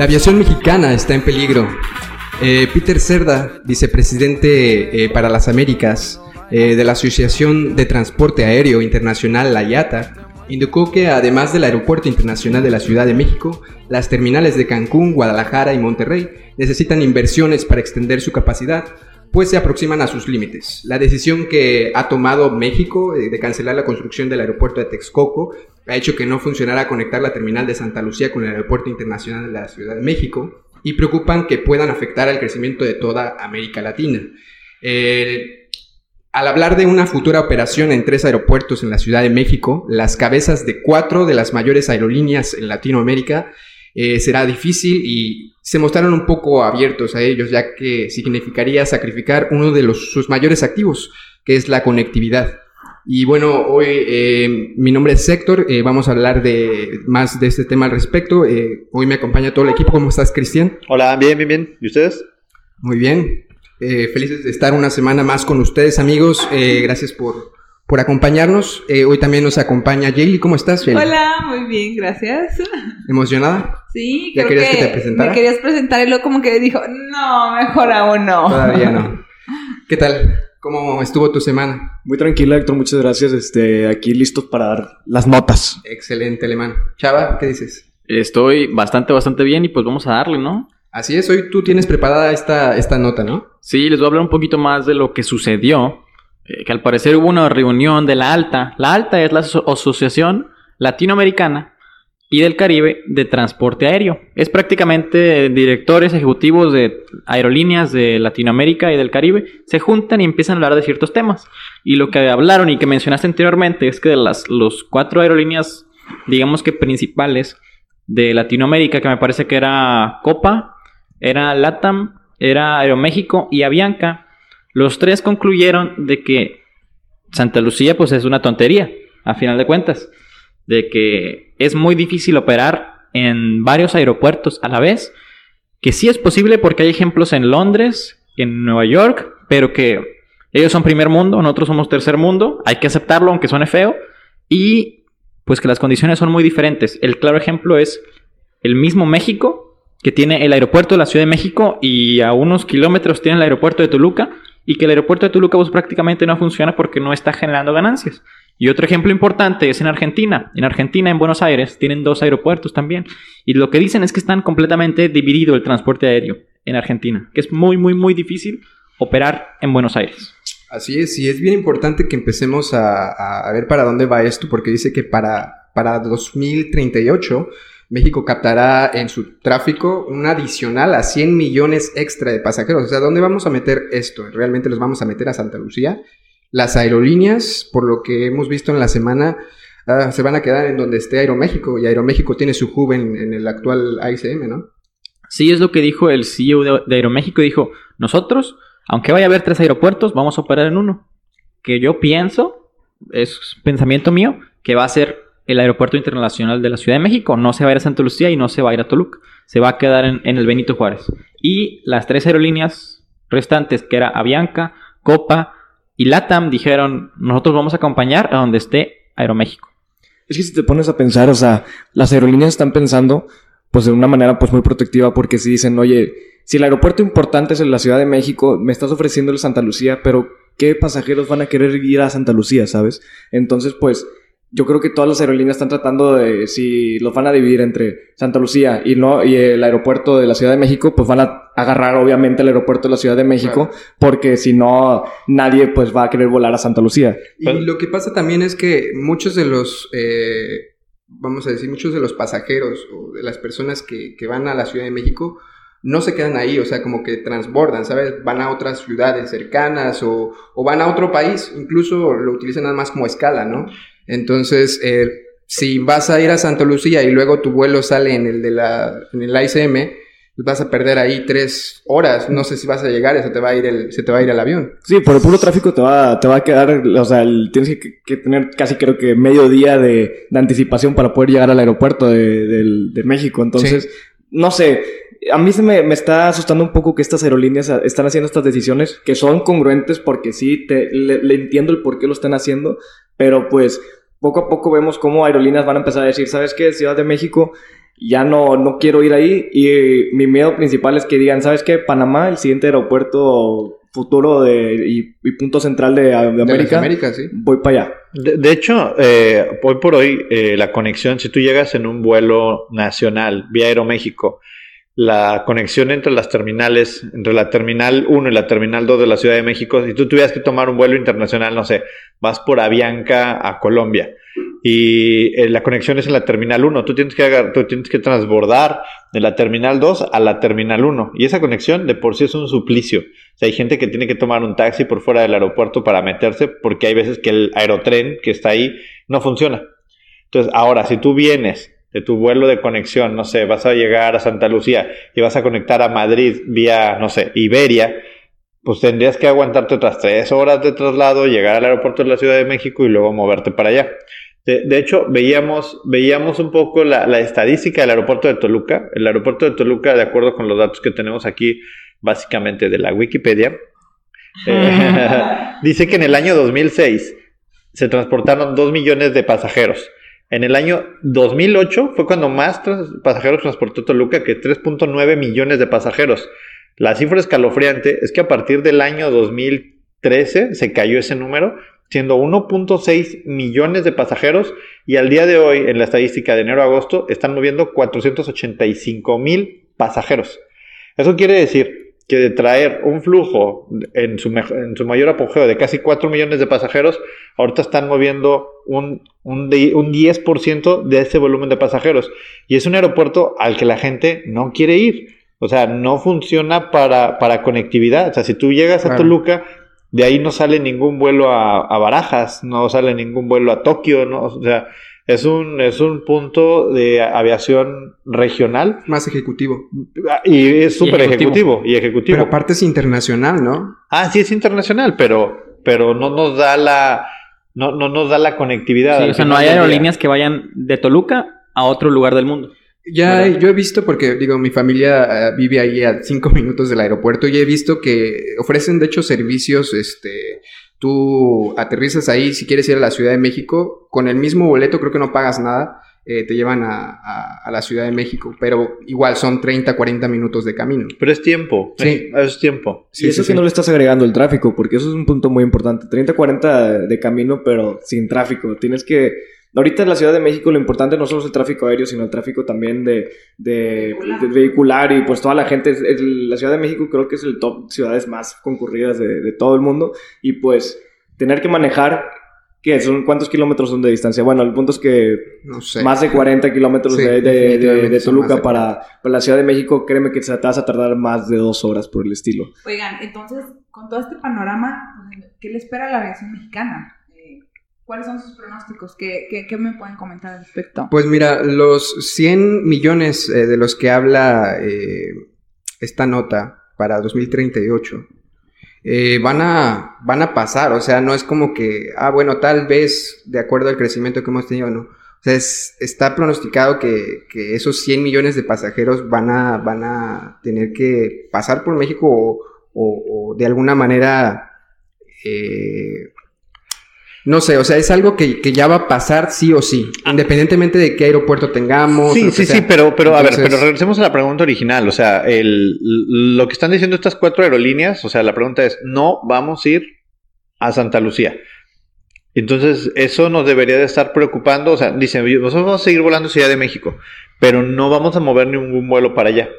La aviación mexicana está en peligro. Eh, Peter Cerda, vicepresidente eh, para las Américas eh, de la Asociación de Transporte Aéreo Internacional, la IATA, indicó que además del Aeropuerto Internacional de la Ciudad de México, las terminales de Cancún, Guadalajara y Monterrey necesitan inversiones para extender su capacidad, pues se aproximan a sus límites. La decisión que ha tomado México eh, de cancelar la construcción del aeropuerto de Texcoco ha hecho que no funcionara conectar la terminal de Santa Lucía con el Aeropuerto Internacional de la Ciudad de México y preocupan que puedan afectar al crecimiento de toda América Latina. Al hablar de una futura operación en tres aeropuertos en la Ciudad de México, las cabezas de cuatro de las mayores aerolíneas en Latinoamérica eh, será difícil y se mostraron un poco abiertos a ellos, ya que significaría sacrificar uno de los, sus mayores activos, que es la conectividad. Y bueno, hoy eh, mi nombre es Héctor, eh, vamos a hablar de más de este tema al respecto. Eh, hoy me acompaña todo el equipo. ¿Cómo estás, Cristian? Hola, bien, bien, bien. ¿Y ustedes? Muy bien. Felices de estar una semana más con ustedes, amigos. Gracias por, por acompañarnos. Eh, hoy también nos acompaña Jaylee. ¿Cómo estás, Jaylee? Hola, muy bien, gracias. ¿Emocionada? Sí, ¿Ya creo querías que te presentara? me querías presentar y luego como que dijo, no, mejor aún no. Todavía no. ¿Qué tal? ¿Cómo estuvo tu semana? Muy tranquila, Héctor, muchas gracias. Este, aquí listos para dar las notas. Excelente, alemán. Chava, ¿qué dices? Estoy bastante, bastante bien y pues vamos a darle, ¿no? Así es, hoy tú tienes preparada esta, esta nota, ¿no? Sí, les voy a hablar un poquito más de lo que sucedió. Que al parecer hubo una reunión de la ALTA. La ALTA es la Aso- Asociación Latinoamericana y del Caribe de Transporte Aéreo. Es prácticamente directores ejecutivos de aerolíneas de Latinoamérica y del Caribe se juntan y empiezan a hablar de ciertos temas. Y lo que hablaron y que mencionaste anteriormente es que de las los cuatro aerolíneas, digamos que principales de Latinoamérica, que me parece que era Copa, era LATAM, era Aeroméxico y Avianca, los tres concluyeron de que Santa Lucía pues es una tontería, a final de cuentas, de que es muy difícil operar en varios aeropuertos a la vez, que sí es posible porque hay ejemplos en Londres, en Nueva York, pero que ellos son primer mundo, nosotros somos tercer mundo, hay que aceptarlo aunque suene feo, y pues que las condiciones son muy diferentes. El claro ejemplo es el mismo México, que tiene el aeropuerto de la Ciudad de México y a unos kilómetros tiene el aeropuerto de Toluca, y que el aeropuerto de Toluca pues, prácticamente no funciona porque no está generando ganancias. Y otro ejemplo importante es en Argentina. En Argentina, en Buenos Aires, tienen dos aeropuertos también. Y lo que dicen es que están completamente dividido el transporte aéreo en Argentina, que es muy, muy, muy difícil operar en Buenos Aires. Así es, y es bien importante que empecemos a, a- ver para dónde va esto, porque dice que para, para 2038 México captará en su tráfico un adicional a 100 millones extra de pasajeros. O sea, ¿dónde vamos a meter esto? ¿Realmente los vamos a meter a Santa Lucía? Las aerolíneas, por lo que hemos visto en la semana, ah, se van a quedar en donde esté Aeroméxico, y Aeroméxico tiene su hub en, el actual AICM, ¿no? Sí, es lo que dijo el CEO de Aeroméxico. Dijo, nosotros, aunque vaya a haber tres aeropuertos, vamos a operar en uno. Que yo pienso, es pensamiento mío, que va a ser el aeropuerto internacional de la Ciudad de México. No se va a ir a Santa Lucía y no se va a ir a Toluca. Se va a quedar en, el Benito Juárez. Y las tres aerolíneas restantes, que era Avianca, Copa y LATAM, dijeron, nosotros vamos a acompañar a donde esté Aeroméxico. Es que si te pones a pensar, o sea, las aerolíneas están pensando, pues de una manera pues muy protectiva, porque si dicen, oye, si el aeropuerto importante es en la Ciudad de México, me estás ofreciendo el Santa Lucía, pero ¿qué pasajeros van a querer ir a Santa Lucía, sabes? Entonces, pues, yo creo que todas las aerolíneas están tratando de, si los van a dividir entre Santa Lucía y no y el aeropuerto de la Ciudad de México, pues van a agarrar obviamente el aeropuerto de la Ciudad de México, porque si no, nadie pues va a querer volar a Santa Lucía. Y lo que pasa también es que muchos de los eh, vamos a decir, muchos de los pasajeros o de las personas que, que van a la Ciudad de México no se quedan ahí, o sea, como que transbordan, ¿sabes? Van a otras ciudades cercanas o, o van a otro país, incluso lo utilizan nada más como escala, ¿no? Entonces, eh, si vas a ir a Santa Lucía y luego tu vuelo sale en el de la, en el ICM, vas a perder ahí tres horas, no sé si vas a llegar, se te va a ir el, se te va a ir el avión. Sí, por el puro tráfico te va, te va a quedar, o sea, tienes que, tener casi creo que medio día de, de anticipación para poder llegar al aeropuerto de, de México. Entonces, no sé, a mí se me, me está asustando un poco que estas aerolíneas están haciendo estas decisiones que son congruentes porque sí, te, le entiendo el por qué lo están haciendo, pero pues poco a poco vemos cómo aerolíneas van a empezar a decir, ¿sabes qué? Ciudad de México, ya no, no quiero ir ahí y mi miedo principal es que digan, ¿sabes qué? Panamá, el siguiente aeropuerto futuro de, y, y punto central de, de De América, sí. voy para allá. De, de hecho, eh, hoy por hoy, eh, la conexión, si tú llegas en un vuelo nacional vía Aeroméxico, la conexión entre las terminales, entre la terminal 1 y la terminal 2 de la Ciudad de México, si tú tuvieras que tomar un vuelo internacional, no sé, vas por Avianca a Colombia y eh, la conexión es en la terminal 1, tú tienes que, tú tienes que transbordar de la terminal 2 a la terminal 1 y esa conexión de por sí es un suplicio. O sea, hay gente que tiene que tomar un taxi por fuera del aeropuerto para meterse porque hay veces que el aerotren que está ahí no funciona. Entonces, ahora, si tú vienes de tu vuelo de conexión, no sé, vas a llegar a Santa Lucía y vas a conectar a Madrid vía, no sé, Iberia, pues tendrías que aguantarte otras tres horas de traslado, llegar al aeropuerto de la Ciudad de México y luego moverte para allá. De, de hecho, veíamos, veíamos un poco la, la estadística del aeropuerto de Toluca. El aeropuerto de Toluca, de acuerdo con los datos que tenemos aquí, básicamente de la Wikipedia, eh, dice que en el año 2006 se transportaron 2 millones de pasajeros. En el año 2008 fue cuando más pasajeros transportó Toluca que 3.9 millones de pasajeros. La cifra escalofriante es que a partir del año 2013 se cayó ese número, siendo 1.6 millones de pasajeros y al día de hoy, en la estadística de enero a agosto, están moviendo 485 mil pasajeros. Eso quiere decir que de traer un flujo en su, en su mayor apogeo de casi 4 millones de pasajeros, ahorita están moviendo un, un, di- un 10% de ese volumen de pasajeros. Y es un aeropuerto al que la gente no quiere ir. O sea, no funciona para, para conectividad. O sea, si tú llegas a. Toluca, de ahí no sale ningún vuelo a, a Barajas, no sale ningún vuelo a Tokio, ¿no? O sea, es un, es un punto de aviación regional Más ejecutivo. y es súper ejecutivo. ejecutivo y ejecutivo. Pero aparte es internacional, ¿no? Ah, sí es internacional, pero, pero no nos da la, no, no nos da la conectividad. Sí, o sea, no hay aerolíneas que vayan de Toluca a otro lugar del mundo. Ya ¿Verdad? yo he visto, porque digo, mi familia eh, vive ahí a cinco minutos del aeropuerto y he visto que ofrecen de hecho servicios, este, tú aterrizas ahí si quieres ir a la Ciudad de México, con el mismo boleto creo que no pagas nada, eh, te llevan a, a- a la Ciudad de México, pero igual son 30, 40 minutos de camino. Pero es tiempo. Sí. Es, es tiempo. Sí, y eso sí, que sí. no le estás agregando el tráfico, porque eso es un punto muy importante. 30-40 de camino, pero sin tráfico. Tienes que... Ahorita en la Ciudad de México lo importante no solo es el tráfico aéreo, sino el tráfico también de, de, Vehicular. de vehicular y pues toda la gente. es- es- la Ciudad de México creo que es el top ciudades más concurridas de, de todo el mundo y pues tener que manejar, ¿qué son? ¿Cuántos kilómetros son de distancia? Bueno, el punto es que No sé. más de 40 kilómetros Sí, de, de- de- de Toluca de para, para la Ciudad de México, créeme que te vas a tardar más de dos horas por el estilo. Oigan, entonces, con todo este panorama, ¿qué le espera a la aviación mexicana? ¿Cuáles son sus pronósticos? ¿Qué, qué, me pueden comentar al respecto? Pues mira, los 100 millones eh, de los que habla eh, esta nota para 2038 eh, van, a, van a pasar, o sea, no es como que, ah, bueno, tal vez de acuerdo al crecimiento que hemos tenido, no. O sea, es- está pronosticado que, que esos 100 millones de pasajeros van a, van a tener que pasar por México o, o- de alguna manera... no sé, o sea, es algo que, que ya va a pasar sí o sí, independientemente de qué aeropuerto tengamos. Sí, sí, sea. sí, pero, pero a ver, pero regresemos a la pregunta original. O sea, el, lo que están diciendo estas cuatro aerolíneas, o sea, la pregunta es, no vamos a ir a Santa Lucía. Entonces, eso nos debería de estar preocupando. O sea, dicen, nosotros vamos a seguir volando Ciudad de México, pero no vamos a mover ningún vuelo para allá.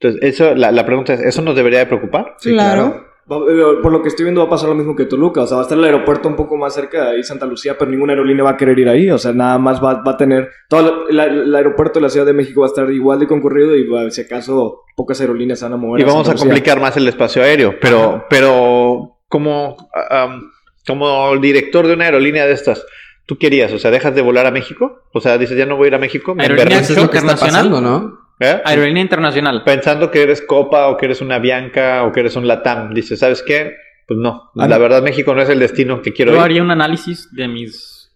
Entonces, eso, la, la pregunta es, ¿eso nos debería de preocupar? Sí, claro. Por lo que estoy viendo va a pasar lo mismo que Toluca, o sea, va a estar el aeropuerto un poco más cerca de ahí Santa Lucía, pero ninguna aerolínea va a querer ir ahí, o sea, nada más va, va a tener, todo el, la- el aeropuerto de la Ciudad de México va a estar igual de concurrido y va- si acaso pocas aerolíneas se van a mover. Y vamos Santa a Lucía. complicar más el espacio aéreo, pero, pero como, am, como director de una aerolínea de estas, ¿tú querías? O sea, ¿dejas de volar a México? O sea, dices, ya no voy a ir a México. Me Aerolínea emberrincho, Eso es lo que está internacional. pasando, ¿no? ¿Eh? Aerolínea internacional. Pensando que eres Copa o que eres una Bianca o que eres un Latam. Dices, ¿sabes qué? Pues no. La verdad, México no es el destino que quiero Yo ir. haría un análisis de mis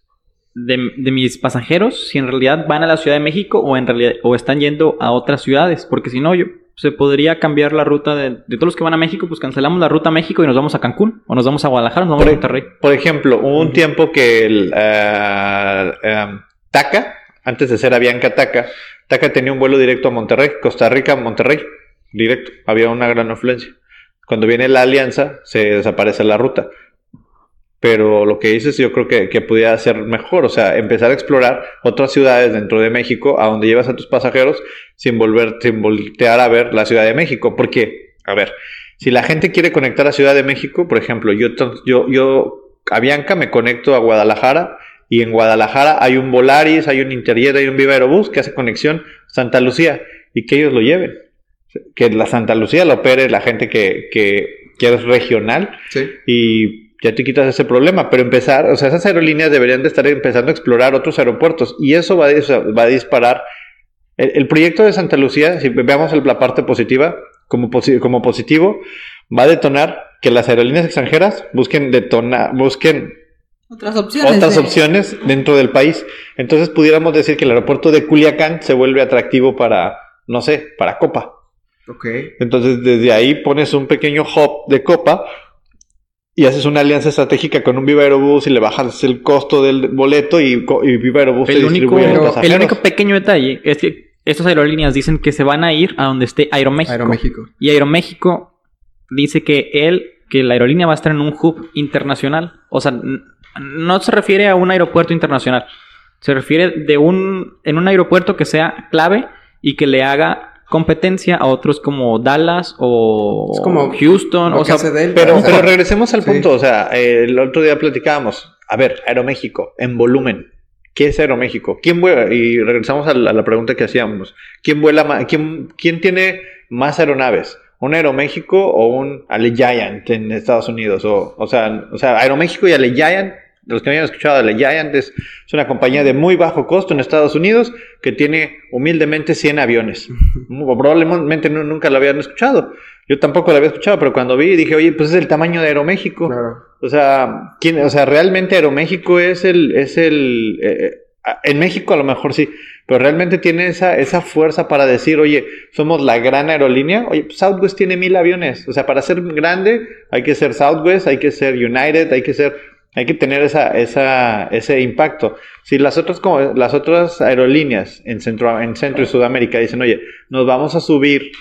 de, de mis pasajeros si en realidad van a la Ciudad de México o en realidad o están yendo a otras ciudades, porque si no yo se podría cambiar la ruta de, de todos los que van a México, pues cancelamos la ruta a México y nos vamos a Cancún o nos vamos a Guadalajara, nos vamos a Por, Monterrey. por ejemplo, hubo un tiempo que el eh, em, Taca, antes de ser Avianca Taca, Taca tenía un vuelo directo a Monterrey, Costa Rica, Monterrey, directo. Había una gran afluencia. Cuando viene la alianza, se desaparece la ruta. Pero lo que dices, yo creo que, que pudiera ser mejor, o sea, empezar a explorar otras ciudades dentro de México a donde llevas a tus pasajeros sin volver, sin voltear a ver la Ciudad de México. Porque, a ver, si la gente quiere conectar a Ciudad de México, por ejemplo, yo, yo, yo a Bianca me conecto a Guadalajara y en Guadalajara hay un Volaris, hay un Interjet, hay un Viva Aerobús que hace conexión Santa Lucía y que ellos lo lleven. Que la Santa Lucía lo opere la gente que, que, que es regional Sí. y ya te quitas ese problema. Pero empezar, o sea, esas aerolíneas deberían de estar empezando a explorar otros aeropuertos y eso va a, va a disparar. El, el proyecto de Santa Lucía, si veamos la parte positiva, como, posi- como positivo, va a detonar que las aerolíneas extranjeras busquen detonar, busquen Otras opciones. otras de- opciones dentro del país. Entonces pudiéramos decir que el aeropuerto de Culiacán se vuelve atractivo para, no sé, para Copa. Ok. Entonces, desde ahí pones un pequeño hub de copa y haces una alianza estratégica con un Viva Aerobús y le bajas el costo del boleto y, y Viva Aerobús te El único, distribuye los el único pequeño detalle es que estas aerolíneas dicen que se van a ir a donde esté Aeroméxico. Aeroméxico. Y Aeroméxico dice que él, que la aerolínea va a estar en un hub internacional. O sea, no se refiere a un aeropuerto internacional. Se refiere de un, en un aeropuerto que sea clave y que le haga competencia a otros como Dallas o Es como Houston. O sea, Pero, pero regresemos al sí. punto, o sea, eh, el otro día platicábamos, a ver, Aeroméxico, en volumen, ¿qué es Aeroméxico? ¿Quién vuela? Y regresamos a la, a la pregunta que hacíamos, ¿quién vuela más, quién, quién tiene más aeronaves? ¿Un Aeroméxico o un Allegiant en Estados Unidos? O, o, sea, o sea, Aeroméxico y Los que no hayan escuchado, Allegiant es, es una compañía de muy bajo costo en Estados Unidos que tiene humildemente 100 aviones. Probablemente nu- nunca lo habían escuchado. Yo tampoco lo había escuchado, pero cuando vi dije, oye, pues es el tamaño de Aeroméxico. Claro. O sea, ¿quién, o sea, realmente Aeroméxico es el, es el, eh, eh, en México a lo mejor sí, pero realmente tiene esa, esa fuerza para decir, oye, somos la gran aerolínea. Oye, pues Southwest tiene mil aviones. O sea, para ser grande hay que ser Southwest, hay que ser United, hay que ser, hay que tener esa, esa, ese impacto. Si las otras, como, las otras aerolíneas en Centro, en Centro y Sudamérica dicen, oye, nos vamos a subir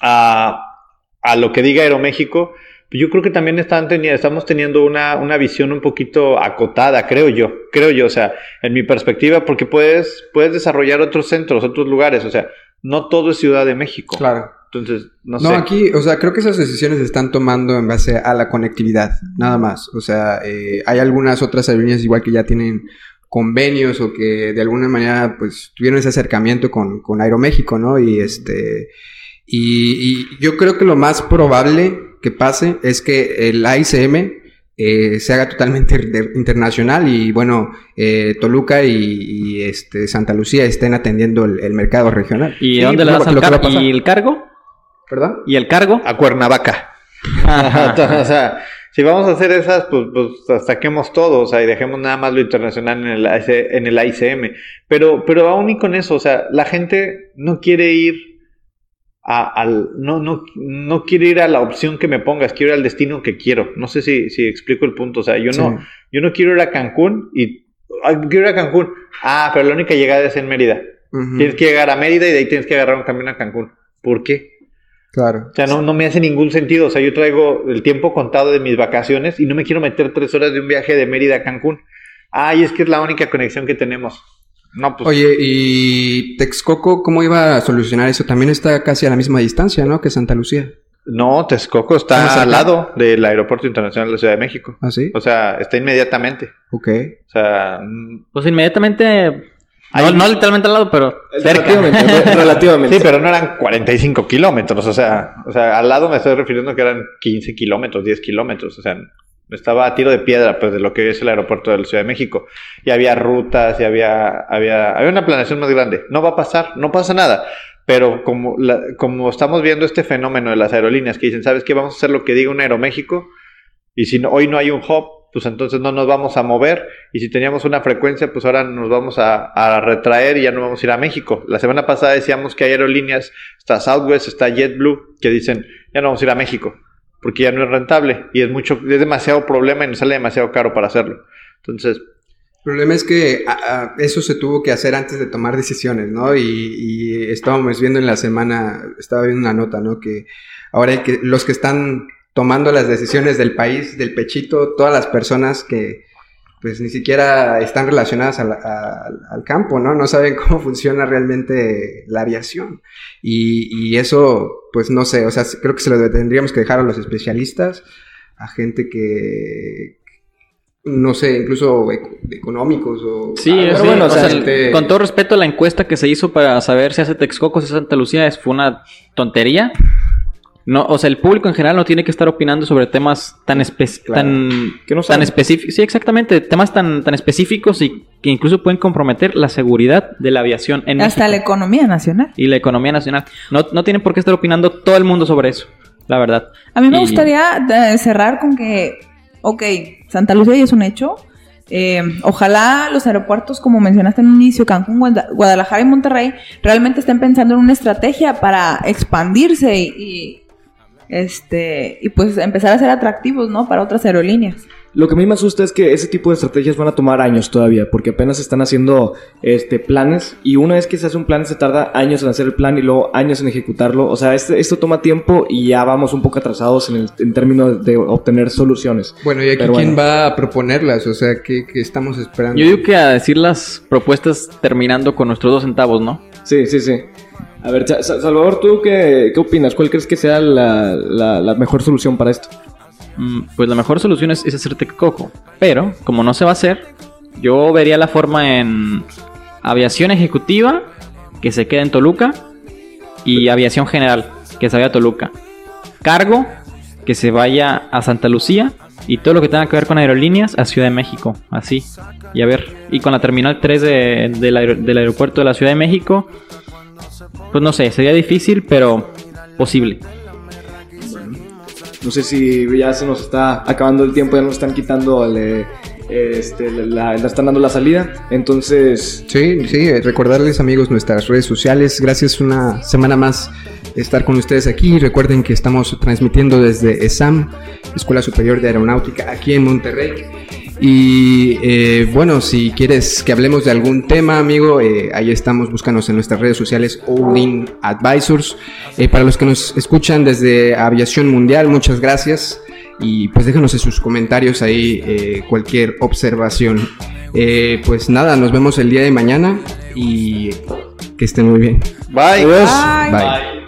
a, a lo que diga Aeroméxico, yo creo que también están teni- estamos teniendo una, una visión un poquito acotada, creo yo, creo yo, o sea, en mi perspectiva, porque puedes, puedes desarrollar otros centros, otros lugares, o sea, no todo es Ciudad de México. Claro. Entonces, no, No, sé. aquí, o sea, creo que esas decisiones se están tomando en base a la conectividad, nada más. O sea, eh, hay algunas otras aerolíneas igual que ya tienen convenios o que de alguna manera, pues, tuvieron ese acercamiento con, con Aeroméxico, ¿no? Y este, y, y yo creo que lo más probable que pase es que el AICM eh, se haga totalmente inter- internacional y bueno, eh, Toluca y, y, este Santa Lucía estén atendiendo el, el mercado regional. ¿Y Sí, dónde le lo- al lo a pasar. ¿Y el cargo? ¿Verdad? ¿Y el cargo? A Cuernavaca. o sea, si vamos a hacer esas, pues, pues saquemos todo, o sea, y dejemos nada más lo internacional en el, en el AICM. Pero, pero aún y con eso, o sea, la gente no quiere ir a, al, no, no, no quiere ir a la opción que me pongas, quiero ir al destino que quiero. No sé si, si explico el punto, o sea, yo no, Sí. yo no quiero ir a Cancún y, quiero ir a Cancún. Ah, pero la única llegada es en Mérida. Tienes que llegar a Mérida y de ahí tienes que agarrar un camión a Cancún. ¿Por qué? Claro. O sea, no, no me hace ningún sentido. O sea, yo traigo el tiempo contado de mis vacaciones y no me quiero meter tres horas de un viaje de Mérida a Cancún. Ay, es que es la única conexión que tenemos. No, pues. Oye, ¿y Texcoco cómo iba a solucionar eso? También está casi a la misma distancia, ¿no? Que Santa Lucía. No, Texcoco ¿Cómo está cerca? al lado del Aeropuerto Internacional de la Ciudad de México. ¿Ah, sí? O sea, está inmediatamente. Ok. O sea, Pues inmediatamente. No, Ahí- no literalmente al lado, pero cerca. Relativamente, re- relativamente. sí, pero no eran 45 kilómetros. O sea, o sea, al lado me estoy refiriendo que eran 15 kilómetros, 10 kilómetros. O sea, estaba a tiro de piedra, pues, de lo que es el aeropuerto de la Ciudad de México. Y había rutas, y había, había, había una planeación más grande. No va a pasar, no pasa nada. Pero como, la- como estamos viendo este fenómeno de las aerolíneas que dicen, ¿sabes qué? Vamos a hacer lo que diga un Aeroméxico. Y si no- hoy no hay un hub, pues entonces no nos vamos a mover. Y si teníamos una frecuencia, pues ahora nos vamos a, retraer y ya no vamos a ir a México. La semana pasada decíamos que hay aerolíneas, está Southwest, está JetBlue, que dicen, ya no vamos a ir a México, porque ya no es rentable. Y es mucho, es demasiado problema y nos sale demasiado caro para hacerlo. Entonces, El problema es que eso se tuvo que hacer antes de tomar decisiones, ¿no? Y, y estábamos viendo en la semana, estaba viendo una nota, ¿no? Que ahora hay que, los que están tomando las decisiones del país, del pechito, todas las personas que pues ni siquiera están relacionadas al, al- al campo, ¿no? No saben cómo funciona realmente la aviación. Y, y eso, pues no sé, o sea, creo que se lo tendríamos que dejar a los especialistas, a gente que, no sé, incluso eco- económicos o... Sí, algo así, bueno, o sea, gente- con todo respeto, la encuesta que se hizo para saber si hace Texcoco, si hace Santa Lucía, fue una tontería. No, o sea, el público en general no tiene que estar opinando sobre temas tan espe- Claro. tan, no específicos. Sí, exactamente, temas tan, tan específicos y que incluso pueden comprometer la seguridad de la aviación en Hasta la economía nacional. y la economía nacional. No, no tienen por qué estar opinando todo el mundo sobre eso, la verdad. A mí me Y- gustaría eh, cerrar con que, ok, Santa Lucía ya es un hecho. Eh, ojalá los aeropuertos, como mencionaste en un inicio, Cancún, Guada- Guadalajara y Monterrey, realmente estén pensando en una estrategia para expandirse y, y, este y pues empezar a ser atractivos, ¿no? Para otras aerolíneas. Lo que a mí me asusta es que ese tipo de estrategias van a tomar años todavía, porque apenas se están haciendo este, planes y una vez que se hace un plan se tarda años en hacer el plan y luego años en ejecutarlo. O sea, este- esto toma tiempo y ya vamos un poco atrasados en, el, en términos de obtener soluciones. Bueno, ¿y aquí Pero quién bueno. va a proponerlas? O sea, ¿qué, qué estamos esperando? Yo digo que a decir las propuestas terminando con nuestros dos centavos, ¿no? Sí, sí, sí. A ver, Sa- Sa- Salvador, ¿tú qué, qué opinas? ¿Cuál crees que sea la, la- mejor solución para esto? Mm, Pues la mejor solución es, es hacer Texcoco. Pero, como no se va a hacer, yo vería la forma en aviación ejecutiva, que se quede en Toluca, y aviación general, que se vaya a Toluca. Cargo, que se vaya a Santa Lucía, y todo lo que tenga que ver con aerolíneas a Ciudad de México. Así. Y a ver, y con la terminal 3 de- del aeropuerto de la Ciudad de México, pues no sé, sería difícil, pero posible. No sé si ya se nos está acabando el tiempo, ya nos están quitando el, eh, este, la, la- están dando la salida. Entonces, Sí, sí, eh, recordarles amigos nuestras redes sociales. Gracias una semana más estar con ustedes aquí. Recuerden que estamos transmitiendo desde ESAM, Escuela Superior de Aeronáutica, aquí en Monterrey. Y eh, bueno, si quieres que hablemos de algún tema, amigo, eh, ahí estamos, búscanos en nuestras redes sociales, Odin Advisors. Eh, para los que nos escuchan desde Aviación Mundial, muchas gracias. Y pues déjanos en sus comentarios ahí eh, cualquier observación. Eh, pues nada, nos vemos el día de mañana y que estén muy bien. bye. adiós. Bye. Bye.